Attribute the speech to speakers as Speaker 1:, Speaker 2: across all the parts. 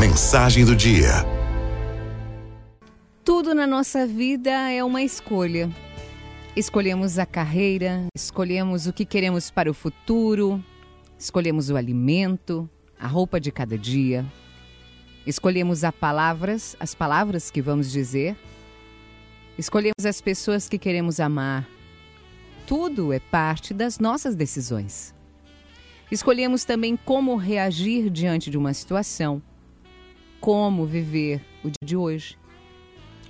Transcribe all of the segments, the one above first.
Speaker 1: Mensagem do dia.
Speaker 2: Tudo na nossa vida é uma escolha. Escolhemos a carreira, escolhemos o que queremos para o futuro, escolhemos o alimento, a roupa de cada dia. Escolhemos as palavras, as palavras que vamos dizer. Escolhemos as pessoas que queremos amar. Tudo é parte das nossas decisões. Escolhemos também como reagir diante de uma situação, como viver o dia de hoje.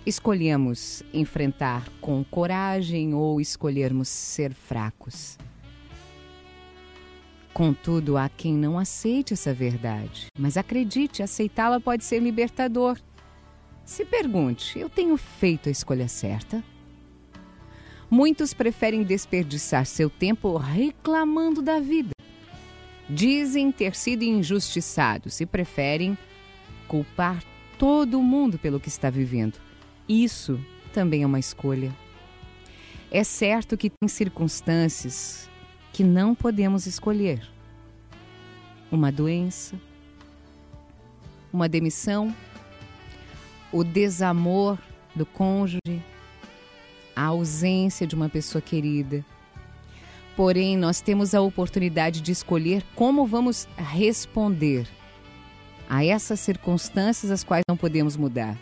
Speaker 2: Escolhemos enfrentar com coragem ou escolhermos ser fracos. Contudo, há quem não aceite essa verdade, mas acredite, aceitá-la pode ser libertador. Se pergunte: eu tenho feito a escolha certa? Muitos preferem desperdiçar seu tempo reclamando da vida. Dizem ter sido injustiçados e preferem culpar todo mundo pelo que está vivendo. Isso também é uma escolha. É certo que tem circunstâncias que não podemos escolher. Uma doença, uma demissão, o desamor do cônjuge, a ausência de uma pessoa querida. Porém, nós temos a oportunidade de escolher como vamos responder a essas circunstâncias as quais não podemos mudar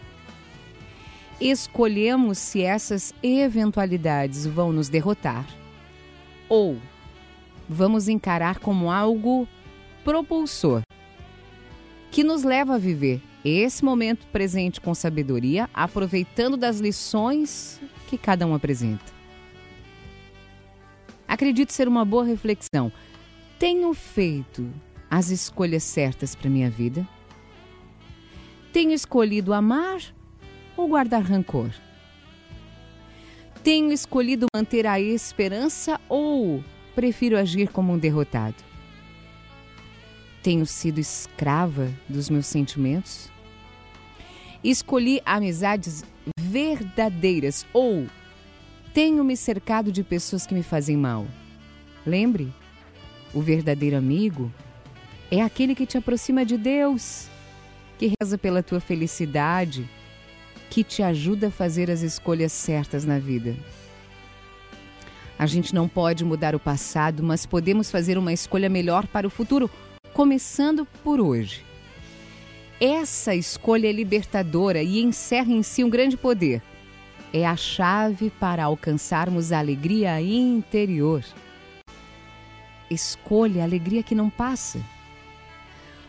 Speaker 2: escolhemos se essas eventualidades vão nos derrotar ou vamos encarar como algo propulsor que nos leva a viver esse momento presente com sabedoria, aproveitando das lições que cada um apresenta. Acredito ser uma boa reflexão. Tenho feito as escolhas certas para minha vida? Tenho escolhido amar ou guardar rancor? Tenho escolhido manter a esperança ou prefiro agir como um derrotado? Tenho sido escrava dos meus sentimentos? Escolhi amizades verdadeiras ou tenho me cercado de pessoas que me fazem mal? Lembre, o verdadeiro amigo é aquele que te aproxima de Deus, que reza pela tua felicidade que te ajuda a fazer as escolhas certas na vida. A gente não pode mudar o passado, mas podemos fazer uma escolha melhor para o futuro, começando por hoje. Essa escolha é libertadora e encerra em si um grande poder. É a chave para alcançarmos a alegria interior. Escolha a alegria que não passa.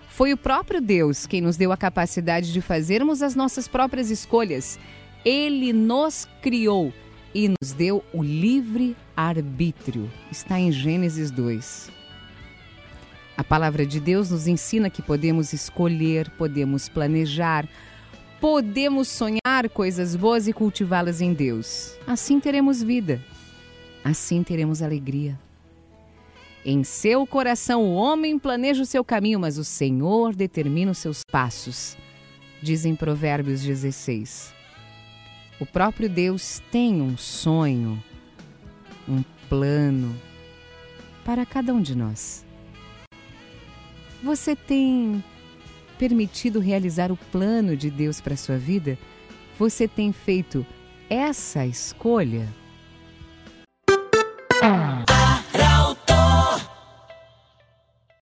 Speaker 2: Foi o próprio Deus quem nos deu a capacidade de fazermos as nossas próprias escolhas. Ele nos criou e nos deu o livre arbítrio. Está em Gênesis 2. A palavra de Deus nos ensina que podemos escolher, podemos planejar, podemos sonhar coisas boas e cultivá-las em Deus. Assim teremos vida. Assim teremos alegria. Em seu coração o homem planeja o seu caminho, mas o Senhor determina os seus passos. Dizem Provérbios 16. O próprio Deus tem um sonho, um plano para cada um de nós. Você tem permitido realizar o plano de Deus para a sua vida? Você tem feito essa escolha?